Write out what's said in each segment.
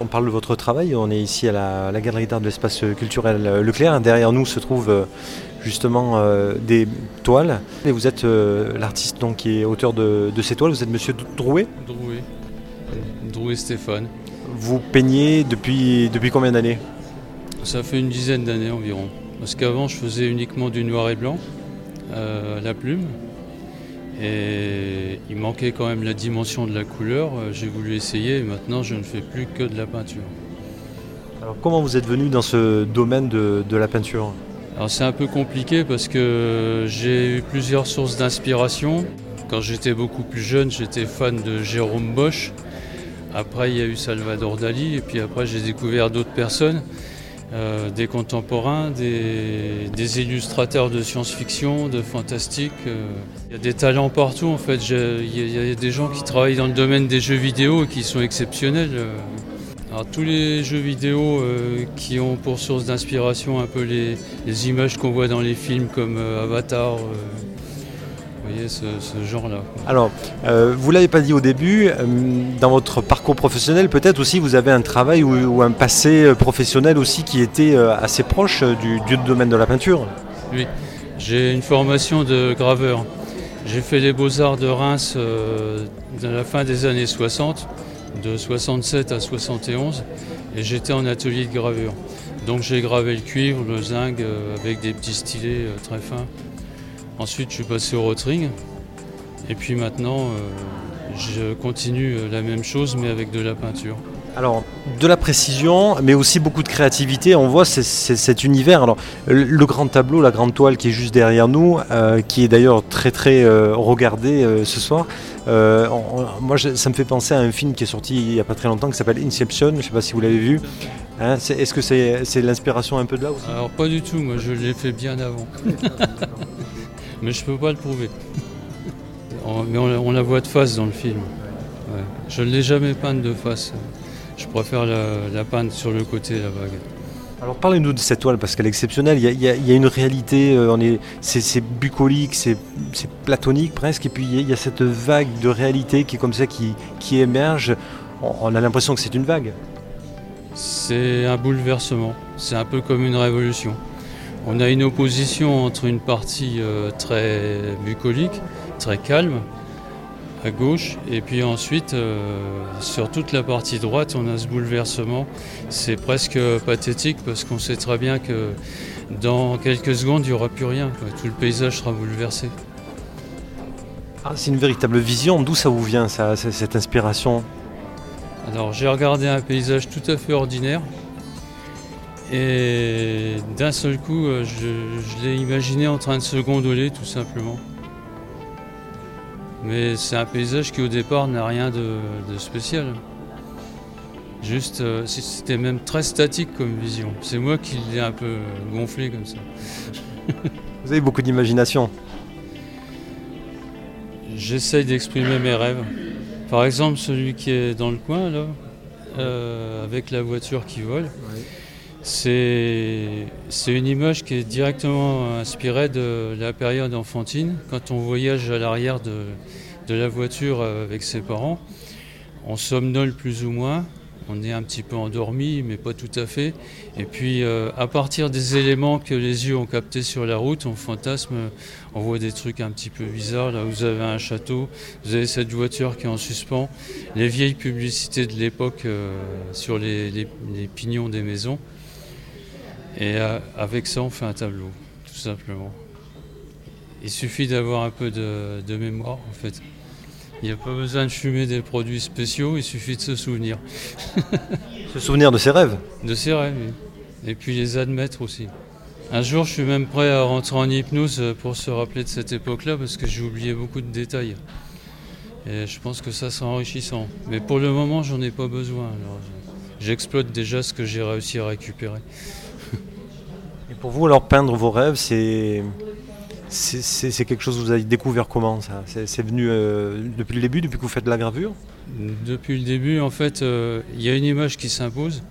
On parle de votre travail, on est ici à la, galerie d'art de l'espace culturel Leclerc. Derrière nous se trouvent euh, justement euh, des toiles. Et vous êtes euh, l'artiste donc, qui est auteur de, ces toiles, vous êtes monsieur Drouet Drouet. Drouet Stéphane. Vous peignez depuis, depuis combien d'années? Ça fait une dizaine d'années environ. Parce qu'avant je faisais uniquement du noir et blanc à la plume. Et il manquait quand même la dimension de la couleur. Euh, j'ai voulu essayer et maintenant je ne fais plus que de la peinture. Alors comment vous êtes venu dans ce domaine de, la peinture Alors c'est un peu compliqué parce que j'ai eu plusieurs sources d'inspiration. Quand j'étais beaucoup plus jeune, j'étais fan de Jérôme Bosch. Après, il y a eu Salvador Dali et puis après, j'ai découvert d'autres personnes. Euh, des contemporains, des, illustrateurs de science-fiction, de fantastique. Euh. Il y a des talents partout en fait. Il y, a des gens qui travaillent dans le domaine des jeux vidéo et qui sont exceptionnels. Euh. Tous les jeux vidéo qui ont pour source d'inspiration un peu les images qu'on voit dans les films comme Avatar, voyez, ce, genre-là. Alors, euh, vous ne l'avez pas dit au début, euh, dans votre parcours professionnel, peut-être aussi vous avez un travail ou, un passé euh, professionnel aussi qui était assez proche du, domaine de la peinture Oui, j'ai une formation de graveur. J'ai fait les beaux-arts de Reims dans la fin des années 60, de 67 à 71, et j'étais en atelier de gravure. Donc j'ai gravé le cuivre, le zinc avec des petits stylets très fins. Ensuite, je suis passé au rotring. Et puis maintenant, euh, je continue euh, la même chose, mais avec de la peinture. Alors, de la précision, mais aussi beaucoup de créativité. On voit cet univers. Alors, le grand tableau, la grande toile qui est juste derrière nous, euh, qui est d'ailleurs très très regardé ce soir. moi, ça me fait penser à un film qui est sorti il n'y a pas très longtemps qui s'appelle Inception. Je ne sais pas si vous l'avez vu. Hein, est-ce que c'est l'inspiration un peu de là aussi? Alors, pas du tout. Moi, je l'ai fait bien avant. mais je peux pas le prouver. mais on, la voit de face dans le film. Je ne l'ai jamais peinte de face. Je préfère la, peindre sur le côté, la vague. Alors parlez-nous de cette toile parce qu'elle est exceptionnelle. Il y, a, une réalité, euh, c'est, bucolique, c'est, platonique presque, et puis il y, a cette vague de réalité qui est comme ça, qui, qui émerge. on a l'impression que c'est une vague. C'est un bouleversement. C'est un peu comme une révolution. On a une opposition entre une partie euh, très bucolique, très calme, à gauche, et puis ensuite, euh, sur toute la partie droite, on a ce bouleversement. C'est presque pathétique parce qu'on sait très bien que dans quelques secondes, il n'y aura plus rien. Tout le paysage sera bouleversé. Ah, c'est une véritable vision. D'où ça vous vient, cette inspiration? Alors, j'ai regardé un paysage tout à fait ordinaire, et d'un seul coup, euh, je, l'ai imaginé en train de se gondoler tout simplement. Mais c'est un paysage qui au départ n'a rien de, spécial. Juste, euh, c'était même très statique comme vision. C'est moi qui l'ai un peu gonflé comme ça. Vous avez beaucoup d'imagination. J'essaye d'exprimer mes rêves. Par exemple, celui qui est dans le coin, là, euh, avec la voiture qui vole. C'est une image qui est directement inspirée de la période enfantine, quand on voyage à l'arrière de, la voiture avec ses parents. On somnole plus ou moins, on est un petit peu endormi, mais pas tout à fait. Et puis, euh, à partir des éléments que les yeux ont captés sur la route, on fantasme, on voit des trucs un petit peu bizarres. Là, vous avez un château, vous avez cette voiture qui est en suspens, les vieilles publicités de l'époque euh, sur les pignons des maisons. Et euh, avec ça, on fait un tableau, tout simplement. Il suffit d'avoir un peu de, mémoire, en fait. Il n'y a pas besoin de fumer des produits spéciaux, il suffit de se souvenir. se souvenir de ses rêves De ses rêves, oui. Et puis les admettre aussi. Un jour, je suis même prêt à rentrer en hypnose pour se rappeler de cette époque-là, parce que j'ai oublié beaucoup de détails. Et je pense que ça sera enrichissant. Mais pour le moment, j'en ai pas besoin. j'exploite déjà ce que j'ai réussi à récupérer. Pour vous, alors, peindre vos rêves, c'est. Quelque chose que vous avez découvert comment ça? C'est venu euh, depuis le début, depuis que vous faites la gravure? Depuis le début, en fait, euh, il y a une image qui s'impose.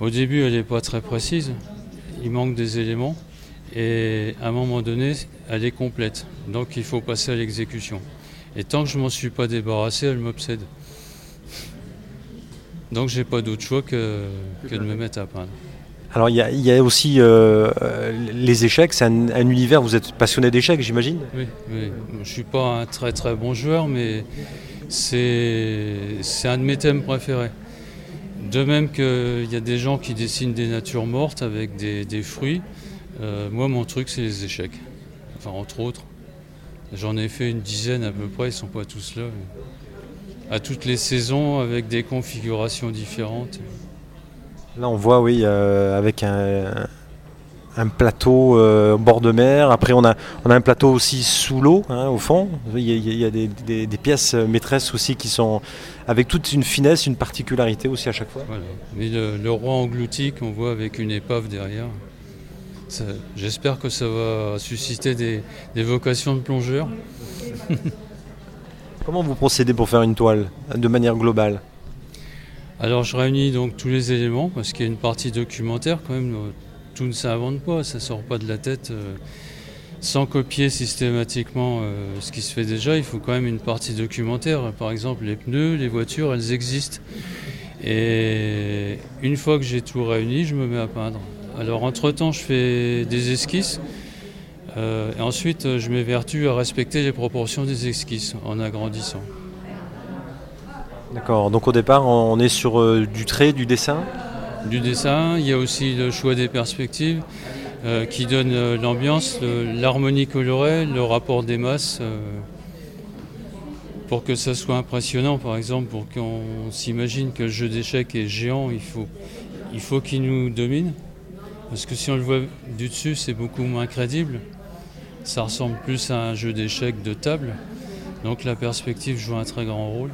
Au début, elle n'est pas très précise. Il manque des éléments. Et à un moment donné, elle est complète. Donc il faut passer à l'exécution. Et tant que je ne m'en suis pas débarrassé, elle m'obsède. Donc j'ai pas d'autre choix que de me mettre à peindre. Alors il y, a aussi euh, les échecs, c'est un, univers, vous êtes passionné d'échecs j'imagine oui, oui, je suis pas un très très bon joueur mais c'est un de mes thèmes préférés. De même qu'il y a des gens qui dessinent des natures mortes avec des, fruits, euh, moi mon truc c'est les échecs, enfin entre autres. J'en ai fait une dizaine à peu près, ils sont pas tous là. À toutes les saisons avec des configurations différentes. Là, on voit, oui, euh, avec un, plateau euh, au bord de mer. Après, on a, on a un plateau aussi sous l'eau, hein, au fond. Il y a, des, pièces maîtresses aussi qui sont avec toute une finesse, une particularité aussi à chaque fois. Mais le, roi englouti qu'on voit avec une épave derrière, j'espère que ça va susciter des, des vocations de plongeurs. Comment vous procédez pour faire une toile de manière globale? Alors je réunis donc tous les éléments parce qu'il y a une partie documentaire quand même. Euh, tout ne s'invente pas, ça sort pas de la tête. Euh, sans copier systématiquement euh, ce qui se fait déjà, il faut quand même une partie documentaire. Par exemple, les pneus, les voitures, elles existent. Et une fois que j'ai tout réuni, je me mets à peindre. Alors entre-temps, je fais des esquisses. et ensuite, je m'évertue à respecter les proportions des esquisses en agrandissant. D'accord, donc au départ on est sur euh, du trait, du dessin? Du dessin, il y a aussi le choix des perspectives euh, qui donne euh, l'ambiance, l'harmonie colorée, le rapport des masses, pour que ça soit impressionnant. Par exemple, pour qu'on s'imagine que le jeu d'échecs est géant, il faut il faut qu'il nous domine, parce que si on le voit du dessus c'est beaucoup moins crédible, ça ressemble plus à un jeu d'échecs de table, donc la perspective joue un très grand rôle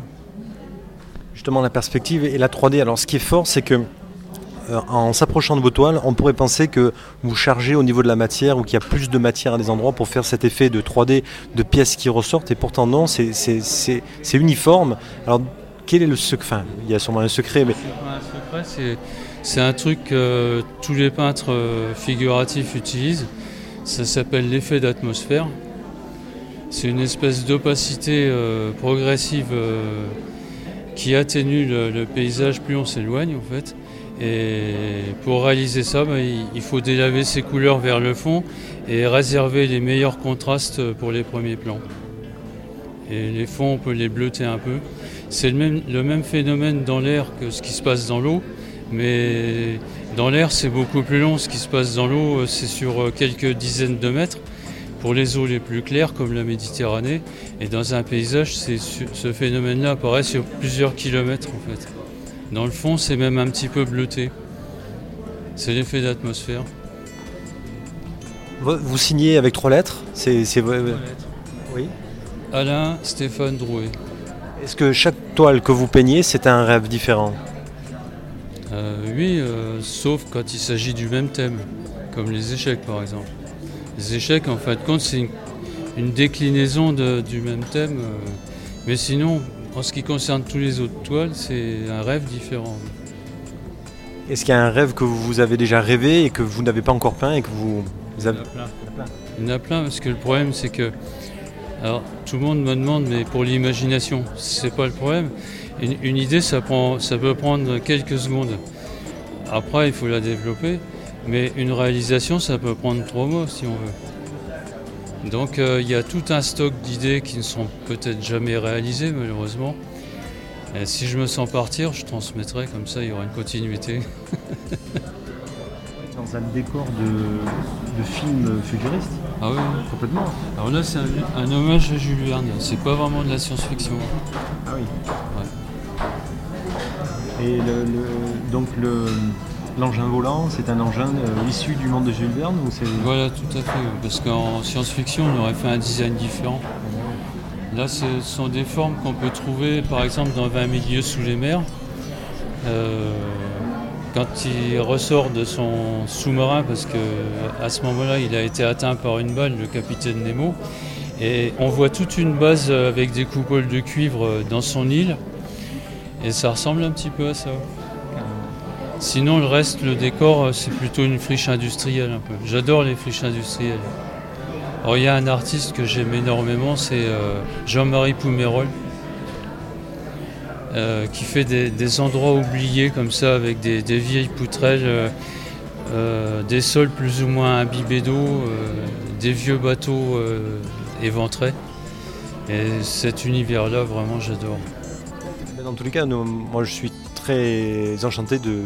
justement la perspective et la 3D. Alors ce qui est fort, c'est que euh, en s'approchant de vos toiles, on pourrait penser que vous chargez au niveau de la matière ou qu'il y a plus de matière à des endroits pour faire cet effet de 3D de pièces qui ressortent. Et pourtant non, c'est uniforme. Alors quel est le secret? Il y a sûrement un secret, mais... Un secret, c'est un truc que tous les peintres euh, figuratifs utilisent. Ça s'appelle l'effet d'atmosphère. C'est une espèce d'opacité euh, progressive qui atténue le, paysage plus on s'éloigne en fait. Et pour réaliser ça, bah, il faut délaver ses couleurs vers le fond et réserver les meilleurs contrastes pour les premiers plans. Et les fonds, on peut les bleuter un peu. C'est le même, le même phénomène dans l'air que ce qui se passe dans l'eau, mais dans l'air, c'est beaucoup plus long. Ce qui se passe dans l'eau, c'est sur quelques dizaines de mètres pour les eaux les plus claires comme la Méditerranée. Et dans un paysage, ce phénomène-là apparaît sur plusieurs kilomètres en fait. Dans le fond, c'est même un petit peu bleuté. C'est l'effet d'atmosphère. Vous signez avec trois lettres C'est Oui. Alain Stéphane Drouet. Est-ce que chaque toile que vous peignez, c'est un rêve différent? Euh, Oui, euh, sauf quand il s'agit du même thème, comme les échecs par exemple. Les échecs, en fin de compte, c'est une, déclinaison du même thème. Euh, mais sinon, en ce qui concerne tous les autres toiles, c'est un rêve différent. Est-ce qu'il y a un rêve que vous avez déjà rêvé et que vous n'avez pas encore peint et que vous, avez... Il y en a plein. parce que le problème c'est que alors tout le monde me demande mais pour l'imagination, c'est pas le problème. Une, idée ça prend ça peut prendre quelques secondes. Après il faut la développer. Mais une réalisation, ça peut prendre trois mois si on veut. Donc euh, il y a tout un stock d'idées qui ne sont peut-être jamais réalisées malheureusement. Et si je me sens partir, je transmettrai, comme ça il y aura une continuité. Dans un décor de, film futuriste Ah oui, complètement. Alors là c'est un, hommage à Jules Verne, c'est pas vraiment de la science-fiction. Ah oui. Et donc le, L'engin volant, c'est un engin euh, issu du monde de Jules Verne Voilà, tout à fait. Parce qu'en science-fiction, on aurait fait un design différent. Là, ce sont des formes qu'on peut trouver, par exemple, dans 20 milieux sous les mers. Euh, quand il ressort de son sous-marin, parce qu'à ce moment-là, il a été atteint par une balle, le capitaine Nemo, et on voit toute une base avec des coupoles de cuivre dans son île, et ça ressemble un petit peu à ça. Sinon, le reste, le décor, euh, c'est plutôt une friche industrielle un peu. J'adore les friches industrielles. Il y a un artiste que j'aime énormément, c'est euh, Jean-Marie Poumérol. qui fait des, endroits oubliés comme ça avec des, vieilles poutrelles, des sols plus ou moins imbibés d'eau, des vieux bateaux éventrés. Et cet univers-là, vraiment, j'adore. Dans tous les cas, moi je suis très enchanté de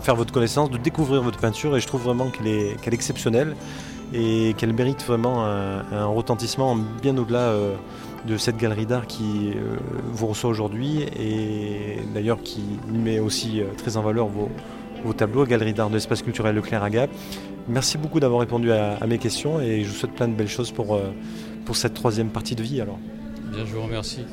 faire votre connaissance, de découvrir votre peinture et je trouve vraiment qu'elle est, exceptionnelle et qu'elle mérite vraiment un, retentissement bien au-delà euh, de cette galerie d'art qui euh, vous reçoit aujourd'hui et d'ailleurs qui met aussi euh, très en valeur vos, tableaux, Galerie d'art de l'espace culturel Leclerc à. Merci beaucoup d'avoir répondu à, mes questions et je vous souhaite plein de belles choses pour, pour cette troisième partie de vie alors. Bien, je vous remercie.